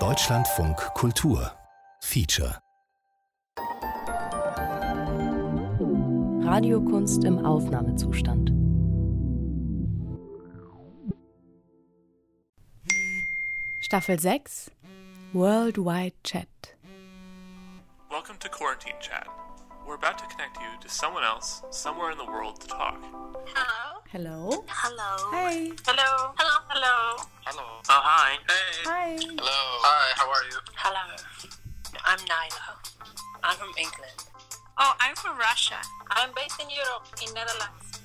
Deutschlandfunk Kultur Feature Radiokunst im Aufnahmezustand. Staffel 6 Worldwide Chat. Welcome to Quarantine Chat. We're about to connect you to someone else somewhere in the world to talk. Hello. Hello. Hello. Hey. Hello. Hello. Hello. Hello. Oh, hi. Hey. Hi. Hello. Hi, how are you? Hello. I'm Nyla. I'm from England. Oh, I'm from Russia. I'm based in Europe, in Netherlands.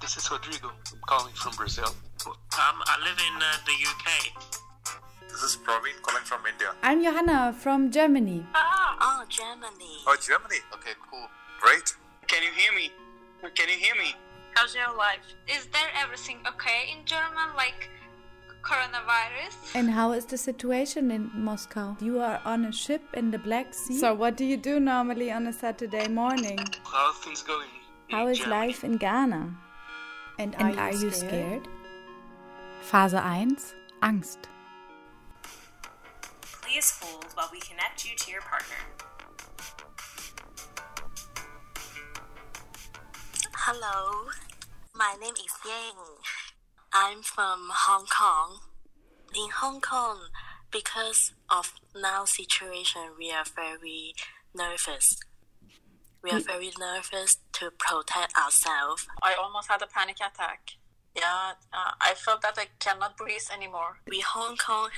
This is Rodrigo. I'm calling from Brazil. Um, I live in uh, the UK. This is Praveen calling from India. I'm Johanna from Germany. Oh Germany. Oh, Germany. Okay, cool. Great. Can you hear me? Can you hear me? How's your life? Is there everything okay in German, like coronavirus? And how is the situation in Moscow? You are on a ship in the Black Sea. So, what do you do normally on a Saturday morning? How are things going? in How is Germany? life in Ghana? And are, you, scared? Phase 1 Angst. Please hold while we connect you to your partner. Hello. My name is Yang. I'm from Hong Kong. In Hong Kong, because of now situation, we are very nervous. We are very nervous to protect ourselves. I almost had a panic attack. Yeah, uh, I felt that I cannot breathe anymore. We Hong Kong,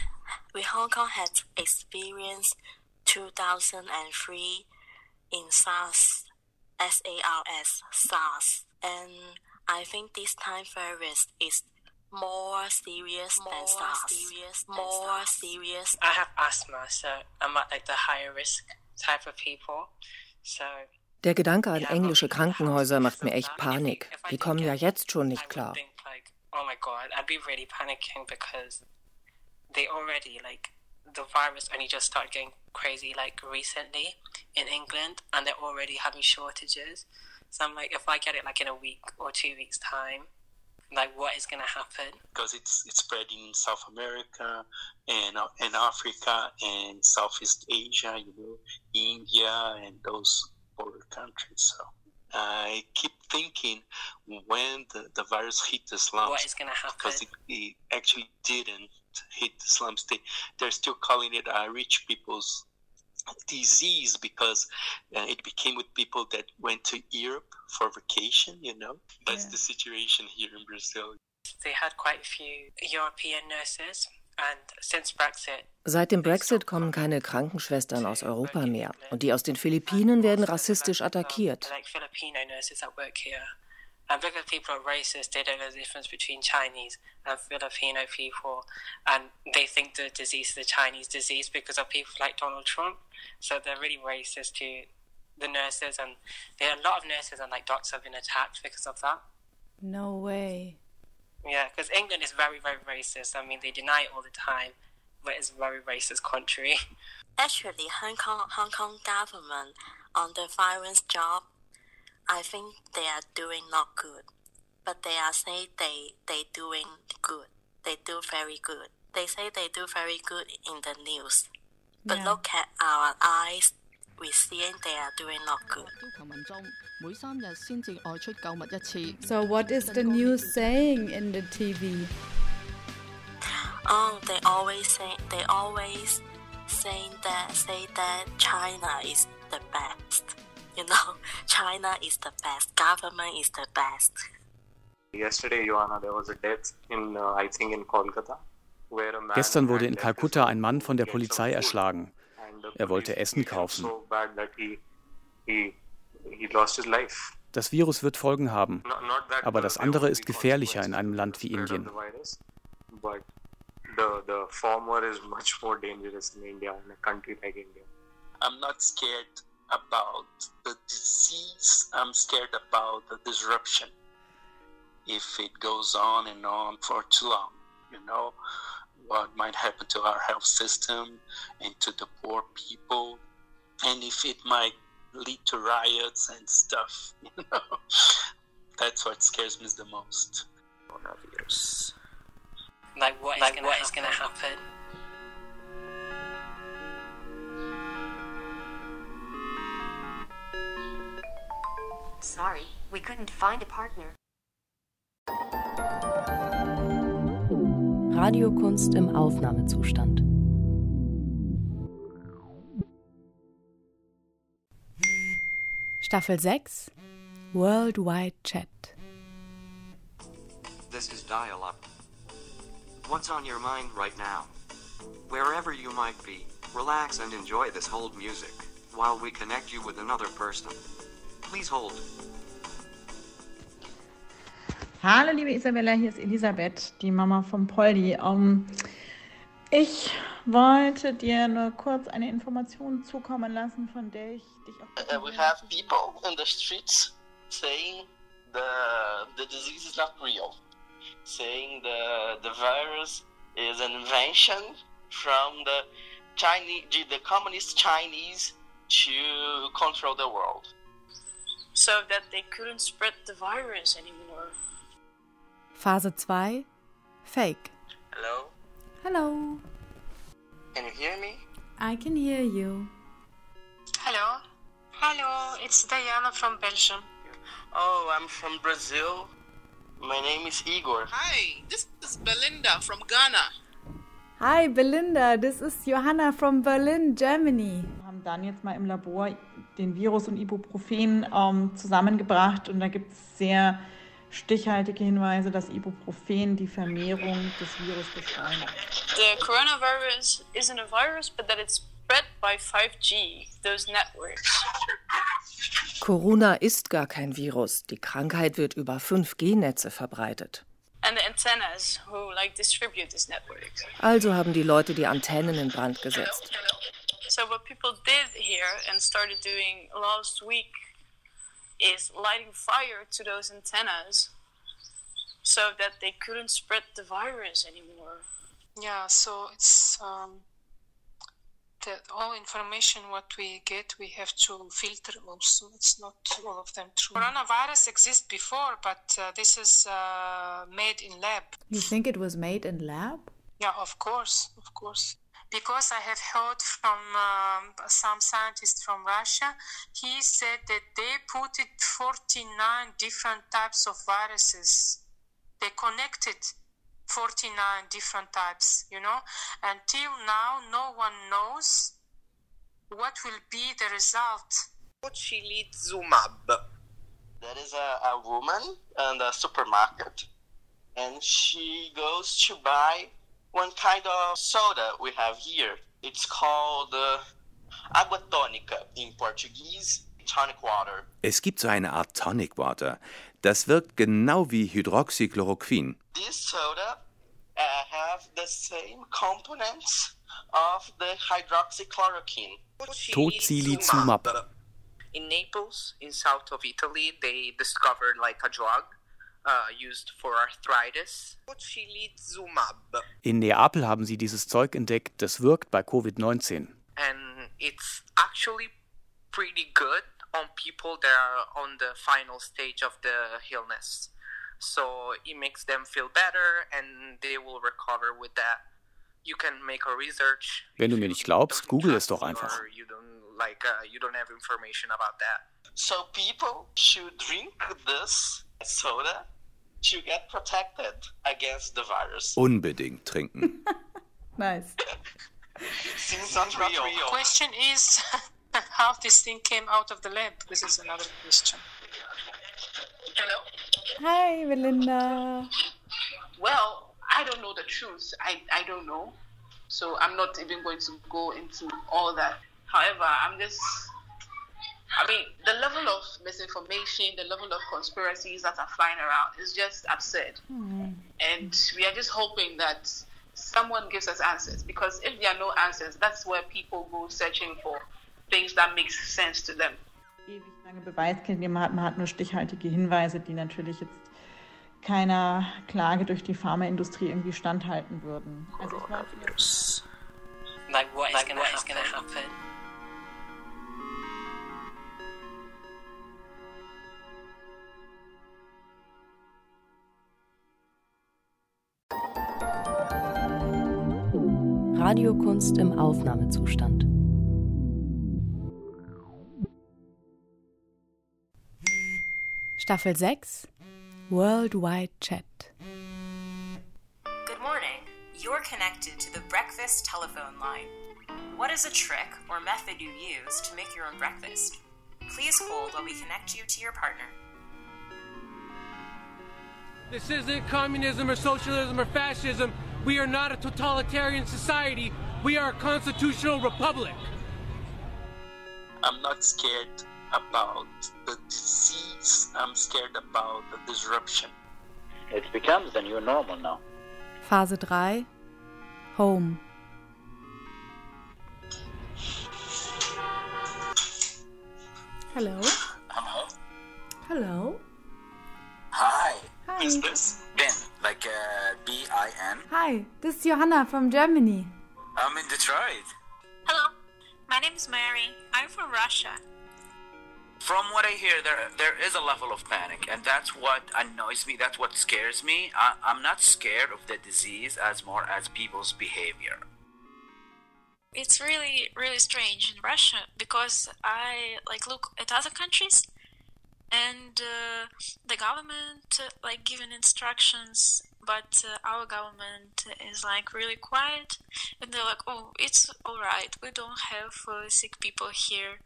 we Hong Kong had experienced 2003 in SARS, S-A-R-S, SARS, and I think this time virus is more serious than SARS. Serious more serious. I have asthma, so I'm at like the higher risk type of people. So Der Gedanke an englische Krankenhäuser macht mir echt Panik. Die kommen ja jetzt schon nicht klar. Oh my god, I'd be really panicking because they already like the virus only just started getting crazy like recently in England, and they're already having shortages. So I'm like, if I get it like in a week or two weeks time, like what is gonna happen? because it's it's spread in South America and uh, and Africa and Southeast Asia, you know, India and those border countries. So I keep thinking when the, the virus hit the slums, What is gonna happen? because it, it actually didn't hit the slums. They they're still calling it uh, rich people's disease because uh, it became with people that went to Europe for vacation. You know, that's Yeah. the situation here in Brazil. They had quite a few European nurses, and since Brexit, Seit dem Brexit kommen keine Krankenschwestern aus Europa mehr. Und die aus den Philippinen werden rassistisch attackiert. Like Filipino nurses that work here. And because people are racist, they don't know the difference between Chinese and Filipino people. And they think the disease is the Chinese disease because of people like Donald Trump. So they're really racist to the nurses. And there are a lot of nurses and like doctors have been attacked because of that. No way. Yeah, because England is very, very racist. I mean, they deny it all the time, but it's a very racist country. Actually, Hong Kong Hong Kong government on the virus job, I think they are doing not good, but they are saying they they doing good. They do very good. They say they do very good in the news, but yeah. look at our eyes. We seeing they are doing not good. So what is the news saying in the TV? Oh, they always say they always saying that say that China is the best. You know, China is the best. Government is the best. Yesterday, Joanna, there was a death in, uh, I think, in Kolkata. where a man Gestern wurde in Kalkutta ein Mann von der Polizei erschlagen. Er wollte police Essen kaufen. Das Virus wird Folgen haben. Aber das andere ist gefährlicher in einem to Land the wie Indien. the virus, but the, the former is much more dangerous in India, in a country like India. I'm not scared about the disease. I'm scared about the disruption. If it goes on and on for too long, you know, what might happen to our health system and to the poor people, and if it might lead to riots and stuff, you know, that's what scares me the most. Coronavirus. Like what is like going to happen? Sorry, we couldn't find a partner. Radiokunst im Aufnahmezustand. Staffel 6 Worldwide Chat. This is Dial-Up. What's on your mind right now? Wherever you might be, relax and enjoy this hold music while we connect you with another person. Please hold. Hallo liebe Isabella, hier ist Elisabeth, die Mama von Poldi. Um, ich wollte dir nur kurz eine Information zukommen lassen, von der ich dich auch. Uh, we have people in the streets saying the the disease is not real, saying the the virus is an invention from the Chinese, the communist Chinese to control the world. So that they couldn't spread the virus anymore. Phase 2 Fake. Hello? Hello. Can you hear me? I can hear you. Hello. Hello, it's Diana from Belgium. Oh, I'm from Brazil. My name is Igor. Hi, this is Belinda from Ghana. Hi Belinda, this is Johanna from Berlin, Germany. Wir haben dann jetzt mal im Labor den Virus und Ibuprofen ähm, zusammengebracht und da gibt es sehr stichhaltige Hinweise, dass Ibuprofen die Vermehrung des Virus beschleunigt. The coronavirus isn't a virus, but that it's spread by 5G, those networks. Corona ist gar kein Virus. Die Krankheit wird über 5G-Netze verbreitet. And the antennas who like distribute this network. Also haben die Leute die Antennen in Brand gesetzt. So what people did here and started doing last week is lighting fire to those antennas so that they couldn't spread the virus anymore. Yeah, so it's um, the all information what we get we have to filter also. It's not all of them true. Coronavirus exists before, but uh, this is uh, made in lab. You think it was made in lab? Yeah, of course, of course. Because I have heard from um, some scientists from Russia, he said that they put it 49 different types of viruses. They connected 49 different types, you know. Until now, no one knows what will be the result. Tocilizumab. That is a, a woman in the supermarket, and she goes to buy one kind of soda we have here. It's called uh, água tônica in Portuguese, tonic water. Es gibt so eine Art Tonic Water. Das wirkt genau wie Hydroxychloroquin. This soda uh, have the same components of the hydroxychloroquine. Tocilizumab. In Naples, in south of Italy, they discovered like a drug uh, used for arthritis. Tocilizumab. In Neapel haben sie dieses Zeug entdeckt, das wirkt bei Covid-19. And it's actually pretty good on people that are on the final stage of the illness. So it makes them feel better and they will recover with that. You can make a research. Wenn du mir nicht glaubst, google es doch einfach. You don't like uh, you don't have information about that. So people should drink this soda to get protected against the virus. Unbedingt trinken. nice. Seems not real. Question is how this thing came out of the lab. This is another question. Hello. Hi, Belinda. Well, I don't know the truth. I, I don't know. So I'm not even going to go into all that. However, I'm just I mean, the level of misinformation, the level of conspiracies that are flying around is just absurd. Mm. And we are just hoping that someone gives us answers because if there are no answers, that's where people go searching for things that make sense to them. Ewig lange Beweiskette, man hat, man hat nur stichhaltige Hinweise, die natürlich jetzt keiner Klage durch die Pharmaindustrie irgendwie standhalten würden. Also ich glaube, Like what is like gonna, what gonna happen? Radiokunst im Aufnahmezustand. Staffel 6 Worldwide Chat. Good morning. You're connected to the breakfast telephone line. What is a trick or method you use to make your own breakfast? Please hold while we connect you to your partner. This isn't communism or socialism or fascism. We are not a totalitarian society. We are a constitutional republic. I'm not scared about the disease. I'm scared about the disruption. It becomes the new normal now. Phase 3 Home. Hello. Hello. Hello. Hi. Hi. Who's this? Ben, like uh, B I N. Hi, this is Johanna from Germany. I'm in Detroit. Hello, my name is Mary. I'm from Russia. From what I hear, there there is a level of panic, and that's what annoys me. That's what scares me. I, I'm not scared of the disease as more as people's behavior. It's really, really strange in Russia because I like look at other countries, and uh, the government uh, like giving instructions, but uh, our government is like really quiet, and they're like, "Oh, it's all right. We don't have uh, sick people here."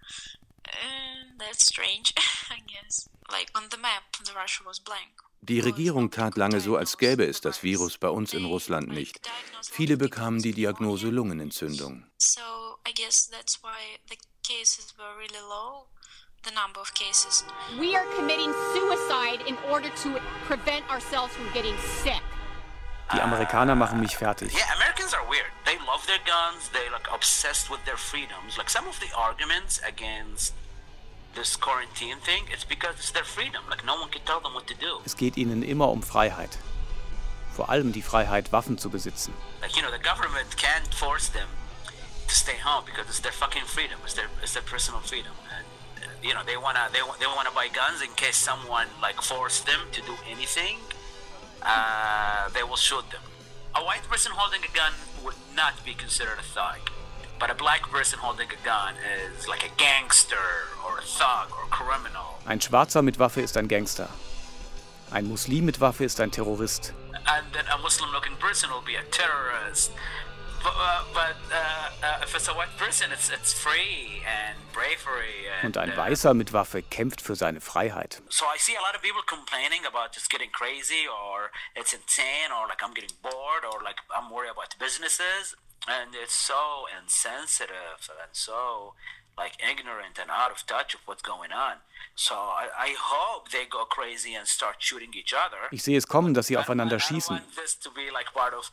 And that's strange, I guess. Like on the map, the Russia was blank. Die Regierung tat lange so, als gäbe es das Virus bei uns in Russland nicht. Viele bekamen die Diagnose Lungenentzündung. So I guess that's why the cases were really low. The number of cases. We are committing suicide in order to prevent ourselves from getting sick. Die Amerikaner machen mich fertig. Yeah, Americans are weird. They love their guns. They like obsessed with their freedoms. Like some of the arguments against this quarantine thing, it's because it's their freedom. Like no one can tell them what to do. Es geht ihnen immer um Freiheit. Vor allem die Freiheit, Waffen zu besitzen. Like you know, the government can't force them to stay home because it's their fucking freedom. It's their it's their personal freedom. And uh, you know, they wanna they they wanna buy guns in case someone like forced them to do anything. Uh, they will shoot them. A white person holding a gun would not be considered a thug. But a black person holding a gun is like a gangster or a thug or a criminal. Ein Schwarzer mit Waffe ist ein Gangster. Ein Muslim mit Waffe ist ein Terrorist. And then a Muslim looking person will be a terrorist. But, uh, but uh, uh, if it's a white person, it's, it's free and bravery. And, Und ein Weißer mit Waffe kämpft für seine Freiheit. So I see a lot of people complaining about just getting crazy or it's insane or like I'm getting bored or like I'm worried about businesses. And it's so insensitive and so like ignorant and out of touch of what's going on. So I, I hope they go crazy and start shooting each other. Ich sehe es kommen, dass sie aufeinander schießen. This to be like part of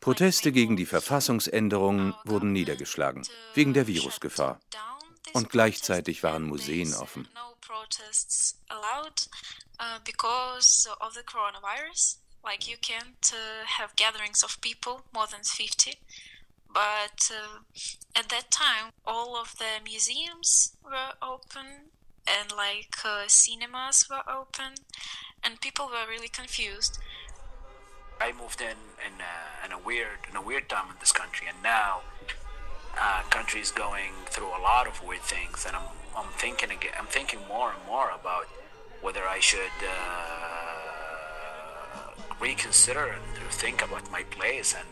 Proteste gegen die Verfassungsänderungen wurden niedergeschlagen, wegen der Virusgefahr. Und gleichzeitig waren Museen offen. Uh, because of the coronavirus. Like you can't uh, have gatherings of people more than 50. But uh, at that time, all of the museums were open and like uh, cinemas were open, and people were really confused. I moved in in a, in a weird in a weird time in this country, and now uh, country is going through a lot of weird things, and I'm I'm thinking again, I'm thinking more and more about whether I should uh, reconsider and think about my place and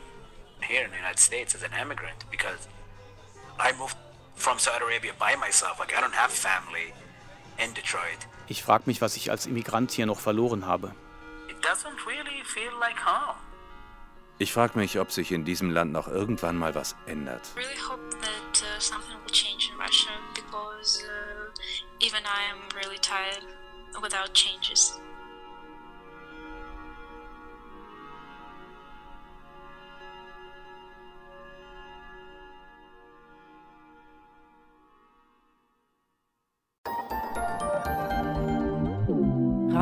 here in the United States as an immigrant because I moved from Saudi Arabia by myself. Like I don't have family in Detroit. Ich frage mich, was ich als Immigrant hier noch verloren habe. It doesn't really feel like home. Ich frage mich, ob sich in diesem Land noch irgendwann mal was ändert. really that uh, something will change in Russia because uh, even I am really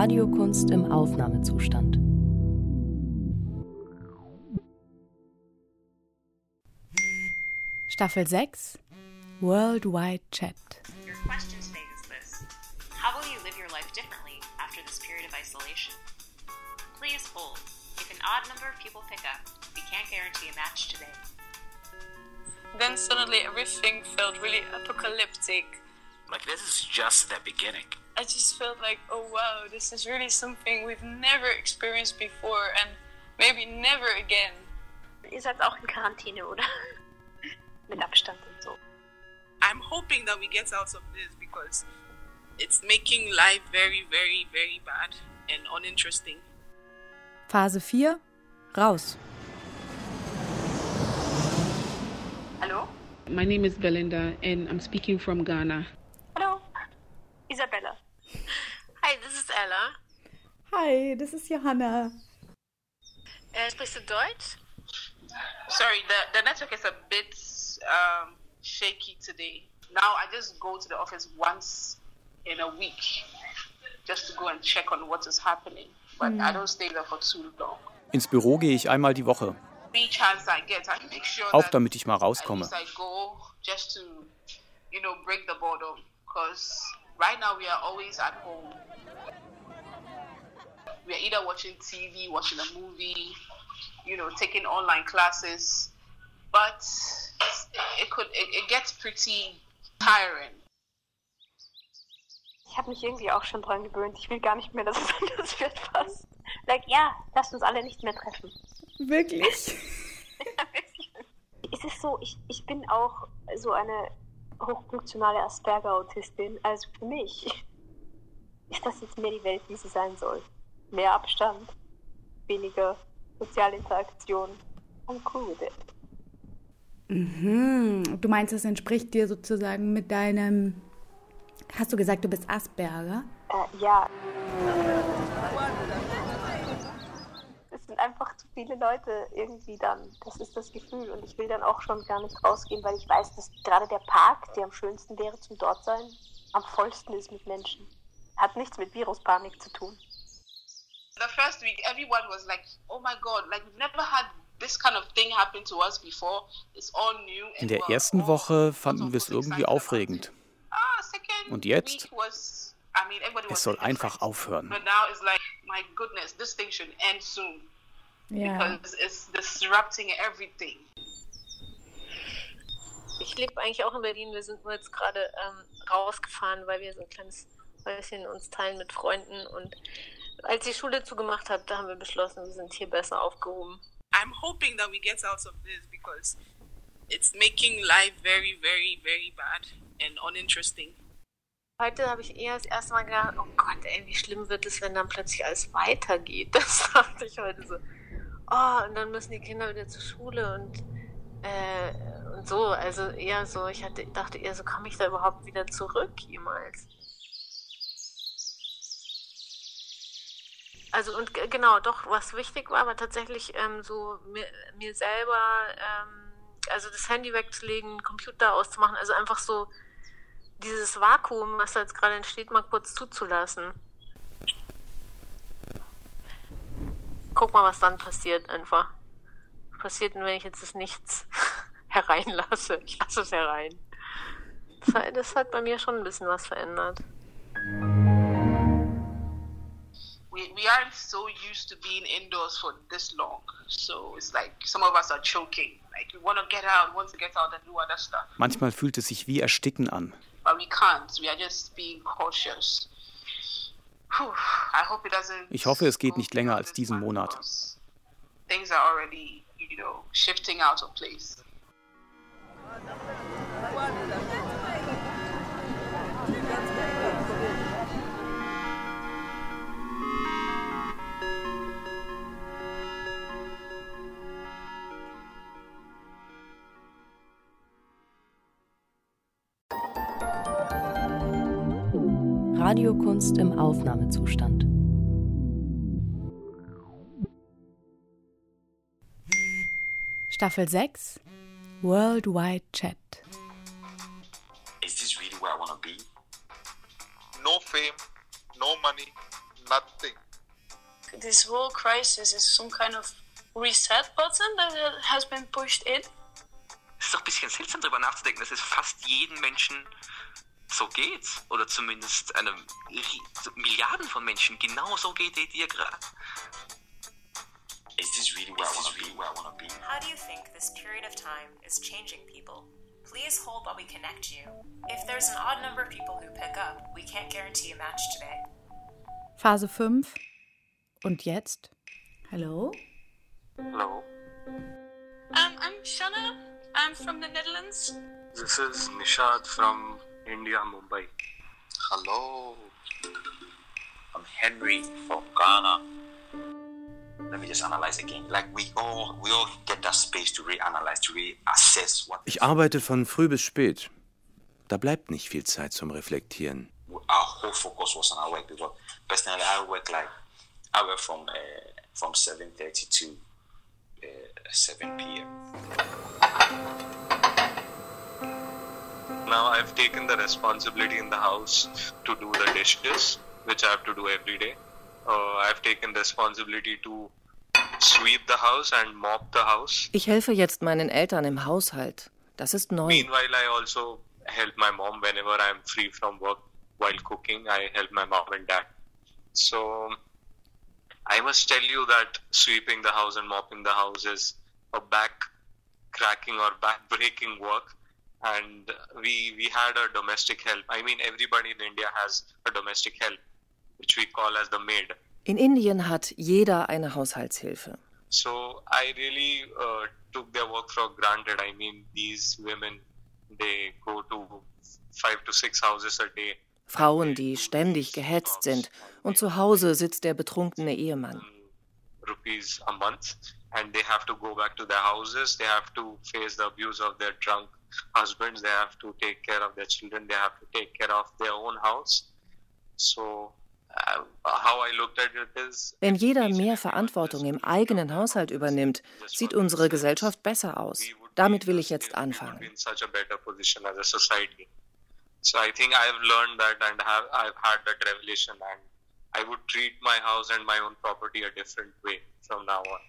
Radiokunst im Aufnahmezustand. Staffel 6 Worldwide Chat. Your question today is this How will you live your life differently after this period of isolation? Please hold. If an odd number of people pick up, we can't guarantee a match today. Then suddenly everything felt really apocalyptic. Like this is just the beginning. I just felt like, oh wow, this is really something we've never experienced before and maybe never again. Ihr seid auch in Quarantäne, oder? Mit Abstand und so. I'm hoping that we get out of this because it's making life very, very, very bad and uninteresting. Phase 4 Raus. Hallo? My name is Belinda and I'm speaking from Ghana. Hallo? Isabella. Hi, this is Ella. Hi, das ist Johanna. Äh, sprichst du Deutsch? Sorry, the, the network is a bit um, shaky today. Now I just go to the office once in a week just to go and check on what is happening. But Hmm. I don't stay there for too long. Ins Büro gehe ich einmal die Woche, auch damit ich mal at rauskomme. Least I go just to, you know, break the boredom. Because right now we are always at home. We are either watching TV, watching a movie, you know, taking online classes. But it could, it, it gets pretty tiring. Ich habe mich irgendwie auch schon dran gewöhnt. Ich will gar nicht mehr, dass es anders wird fast. Like, ja, lasst uns alle nicht mehr treffen. Wirklich? Es ist so, ich, ich bin auch so eine hochfunktionale Asperger-Autistin. Also für mich ist das jetzt mehr die Welt, wie sie sein soll. Mehr Abstand, weniger soziale Interaktion. I'm cool with it. Mhm. Du meinst, es entspricht dir sozusagen mit deinem. Hast du gesagt, du bist Asperger? Äh, ja. Es sind einfach zu viele Leute irgendwie dann. Das ist das Gefühl. Und ich will dann auch schon gar nicht rausgehen, weil ich weiß, dass gerade der Park, der am schönsten wäre zum dort sein, am vollsten ist mit Menschen. Hat nichts mit Viruspanik zu tun. The first week, everyone was like, oh my God, like we've never had this kind of thing happen to us before. It's all new. In der ersten Woche fanden wir es irgendwie aufregend. Und jetzt? Was, I mean, everybody Es was soll einfach aufhören. But now it's like, my goodness, this thing should end soon. Ja. Because it's disrupting everything. Ich lebe eigentlich auch in Berlin. Wir sind nur jetzt gerade ähm, rausgefahren, weil wir so ein kleines Häuschen uns teilen mit Freunden. Und als die Schule zugemacht hat, da haben wir beschlossen, wir sind hier besser aufgehoben. I'm hoping that we get out of this because it's making life very, very, very bad and uninteresting. Heute habe ich eher das erste Mal gedacht, oh Gott, ey, wie schlimm wird es, wenn dann plötzlich alles weitergeht. Das dachte ich heute so. Oh, und dann müssen die Kinder wieder zur Schule und, äh, und so. Also eher so, ich hatte, dachte eher so, komme ich da überhaupt wieder zurück jemals? Also und genau, doch, was wichtig war, war tatsächlich ähm, so mir, mir selber, ähm, also das Handy wegzulegen, Computer auszumachen, also einfach so dieses Vakuum, was da jetzt gerade entsteht, mal kurz zuzulassen. Guck mal, was dann passiert einfach. Was passiert denn, wenn ich jetzt das Nichts hereinlasse? Ich lasse es herein. Das das hat bei mir schon ein bisschen was verändert. We, we aren't so used to being indoors for this long. So it's like some of us are choking. Like we want to get out, want to get out and do other stuff. Manchmal fühlt es sich wie Ersticken an. But we can't. We are just being cautious. Whew, I hope it doesn't. Ich hoffe, es geht nicht länger als diesen Monat. Things are already, you know, shifting out of place. Radiokunst im Aufnahmezustand. Staffel 6 Worldwide Chat. Is this really where I want to be? No fame, no money, nothing. This whole crisis is some kind of reset button that has been pushed in. Es ist doch ein bisschen seltsam darüber nachzudenken, dass es fast jeden Menschen so geht. Oder zumindest einem Milliarden von Menschen genau so geht wie dir gerade. Is this really where, I, wanna really where I wanna be? How do you think this period of time is changing people? Please hold while we connect you. If there's an odd number of people who pick up, we can't guarantee a match today. Phase 5. Und jetzt? Hallo? Hello. Um, I'm Shana. I'm from the Netherlands. This is Nishad from India, Mumbai. Hello. I'm Henry from Ghana. Let me just analyze again. Like we all we all get that space to reanalyze, to reassess what Ich arbeite von früh bis spät. Da bleibt nicht viel Zeit zum Reflektieren. our whole focus was on our work because personally I work like I work from uh, from 7:30 to uh, 7 p.m. Now I've taken the responsibility in the house to do the dishes, which I have to do every day. Uh, I've taken responsibility to sweep the house and mop the house. Ich helfe jetzt meinen Eltern im Haushalt. Das ist neu. Meanwhile, I also help my mom whenever I'm free from work while cooking. I help my mom and dad. So I must tell you that sweeping the house and mopping the house is a back cracking or back breaking work. And we we had a domestic help. I mean, everybody in India has a domestic help, which we call as the maid. In Indien hat jeder eine Haushaltshilfe. So I really uh, took their work for granted. I mean, these women, they go to five to six houses a day. Frauen, die ständig gehetzt sind. Und zu Hause sitzt der betrunkene Ehemann. rupees a month and they have to go back to their houses they have to face the abuse of their drunk husbands they have to take care of their children they have to take care of their own house so uh, how i looked at it is Wenn jeder mehr Verantwortung im eigenen Haushalt übernimmt, sieht unsere Gesellschaft besser aus. Damit will ich jetzt anfangen. so i think i've learned that and have i've had that revelation and i would treat my house and my own property a different way from now on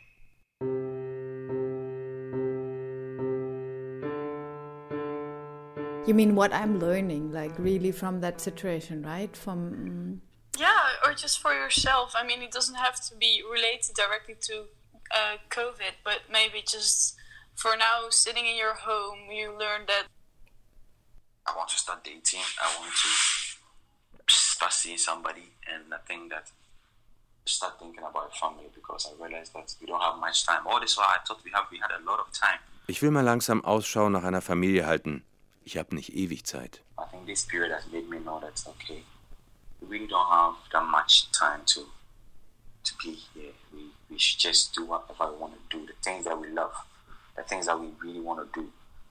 You mean what I'm learning, like really from that situation, right? From Yeah, or just for yourself. I mean, it doesn't have to be related directly to uh, COVID, but maybe just for now, sitting in your home, you learn that I want to start dating. I want to start seeing somebody, and I think that start thinking about family because I realized that we don't have much time. All this while, I thought we have we had a lot of time. Ich will mal langsam Ausschau nach einer Familie halten. Ich habe nicht ewig Zeit. I think this period has made me know that okay, we really don't have that much time to to be here. We we should just do whatever we want to do, the things that we love, the things that we really want to do.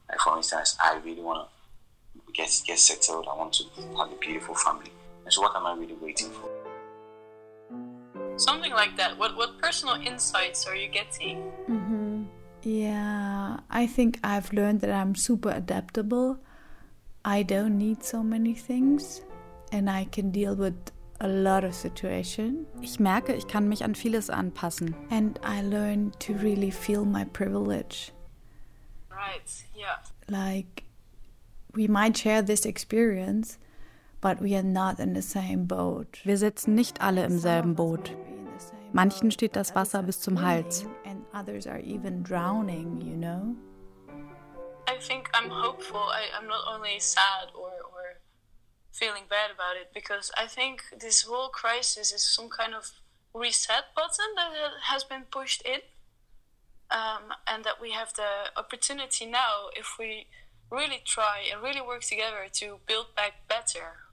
Like for instance, I really want to get get settled. I want to have a beautiful family. And so, what am I really waiting for? something like that. What what personal insights are you getting? Mhm. Yeah, I think I've learned that I'm super adaptable. I don't need so many things and I can deal with a lot of situations. Ich merke, ich kann mich an vieles anpassen. And I learned to really feel my privilege. Right. Yeah. Like we might share this experience, but we are not in the same boat. Wir sitzen nicht alle im selben Boot. Manchen steht das Wasser bis zum Hals. Others are even drowning, you know? I think I'm hopeful. I, I'm not only sad or, or feeling bad about it because I think this whole crisis is some kind of reset button that has been pushed in. Um, and that we have the opportunity now, if we really try and really work together, to build back better.